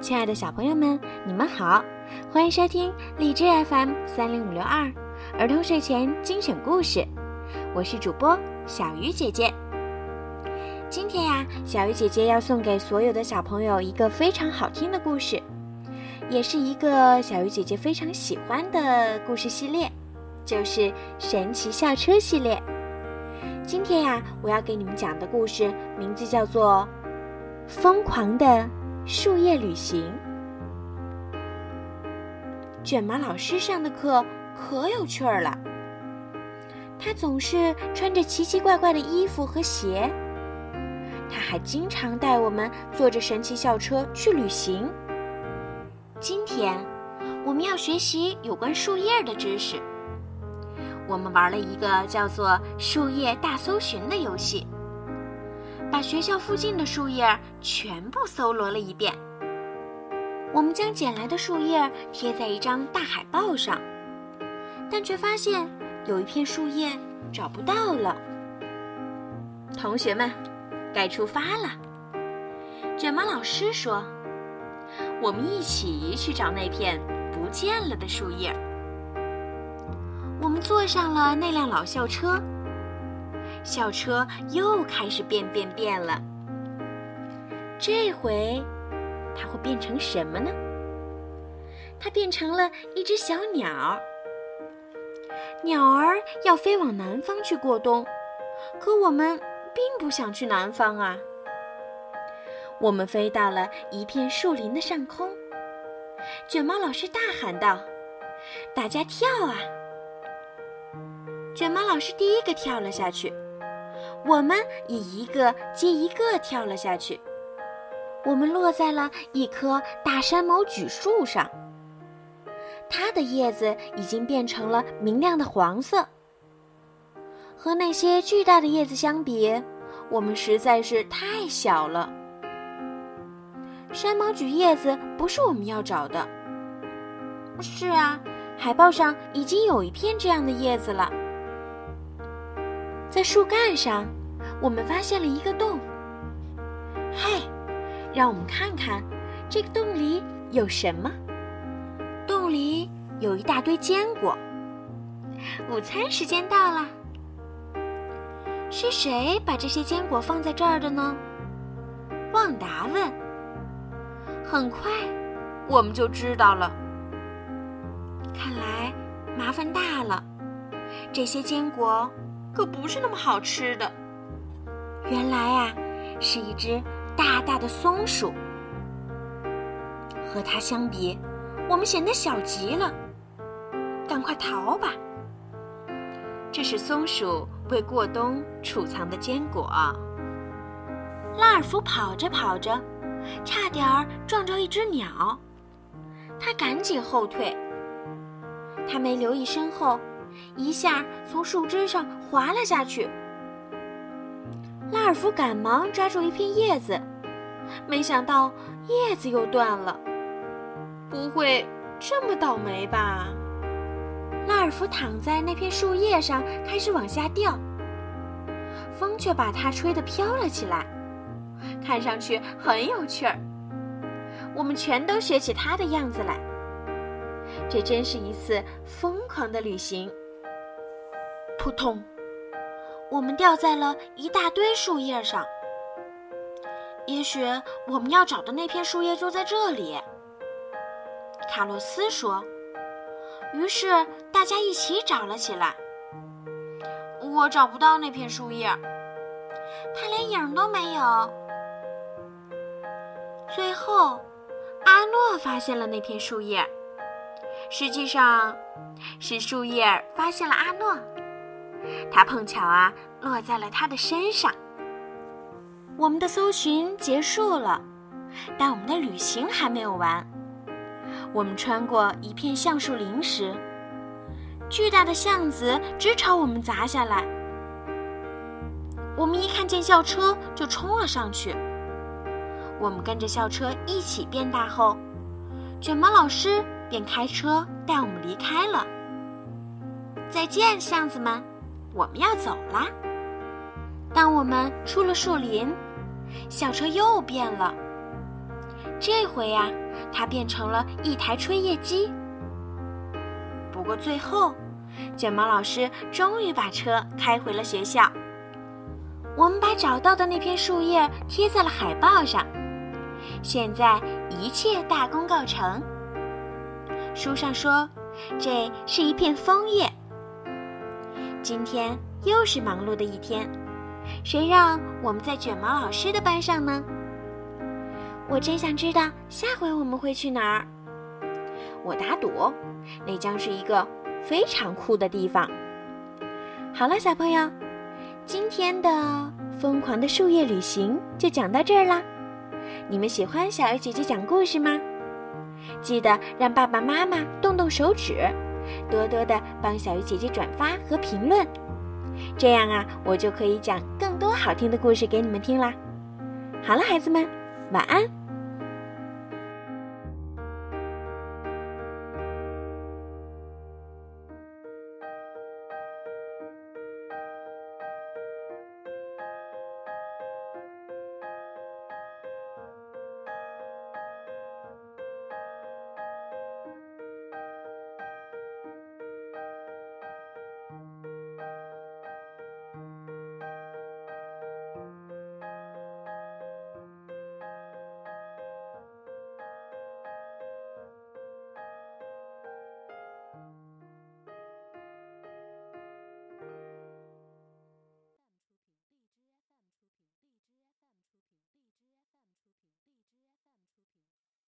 亲爱的小朋友们，你们好，欢迎收听荔枝 FM 三零五六二儿童睡前精选故事，我是主播小鱼姐姐。今天呀，小鱼姐姐要送给所有的小朋友一个非常好听的故事，也是一个小鱼姐姐非常喜欢的故事系列，就是神奇校车系列。今天呀，我要给你们讲的故事名字叫做《疯狂的树叶旅行》。卷毛老师上的课可有趣儿了，他总是穿着奇奇怪怪的衣服和鞋。他还经常带我们坐着神奇校车去旅行。今天，我们要学习有关树叶的知识。我们玩了一个叫做“树叶大搜寻”的游戏，把学校附近的树叶全部搜罗了一遍。我们将捡来的树叶贴在一张大海报上，但却发现有一片树叶找不到了。同学们，该出发了。卷毛老师说：“我们一起去找那片不见了的树叶。”我们坐上了那辆老校车，校车又开始变变变了。这回，它会变成什么呢？它变成了一只小鸟。鸟儿要飞往南方去过冬，可我们并不想去南方啊。我们飞到了一片树林的上空，卷毛老师大喊道：“大家跳啊！”卷毛老师第一个跳了下去，我们也一个接一个跳了下去。我们落在了一棵大山毛榉树上，它的叶子已经变成了明亮的黄色。和那些巨大的叶子相比，我们实在是太小了。山毛榉叶子不是我们要找的。是啊，海报上已经有一片这样的叶子了。在树干上，我们发现了一个洞。嘿，让我们看看这个洞里有什么。洞里有一大堆坚果。午餐时间到了。是谁把这些坚果放在这儿的呢？旺达问。很快，我们就知道了。看来麻烦大了。这些坚果。可不是那么好吃的。原来啊，是一只大大的松鼠。和它相比，我们显得小极了。赶快逃吧！这是松鼠为过冬储藏的坚果。拉尔夫跑着跑着，差点儿撞着一只鸟，他赶紧后退。他没留意身后。一下从树枝上滑了下去。拉尔夫赶忙抓住一片叶子，没想到叶子又断了。不会这么倒霉吧？拉尔夫躺在那片树叶上，开始往下掉。风却把它吹得飘了起来，看上去很有趣儿。我们全都学起他的样子来。这真是一次疯狂的旅行。扑通！我们掉在了一大堆树叶上。也许我们要找的那片树叶就在这里。卡洛斯说。于是大家一起找了起来。我找不到那片树叶，它连影都没有。最后，阿诺发现了那片树叶。实际上，是树叶发现了阿诺。它碰巧啊，落在了他的身上。我们的搜寻结束了，但我们的旅行还没有完。我们穿过一片橡树林时，巨大的橡子直朝我们砸下来。我们一看见校车就冲了上去。我们跟着校车一起变大后，卷毛老师便开车带我们离开了。再见，橡子们。我们要走啦。当我们出了树林，校车又变了。这回呀，它变成了一台吹叶机。不过最后，卷毛老师终于把车开回了学校。我们把找到的那片树叶贴在了海报上，现在一切大功告成。书上说，这是一片枫叶。今天又是忙碌的一天，谁让我们在卷毛老师的班上呢？我真想知道下回我们会去哪儿。我打赌，那将是一个非常酷的地方。好了，小朋友，今天的疯狂的树叶旅行就讲到这儿啦。你们喜欢小鱼姐姐讲故事吗？记得让爸爸妈妈动动手指，多多的帮小鱼姐姐转发和评论，这样啊，我就可以讲更多好听的故事给你们听啦。好了，孩子们，晚安。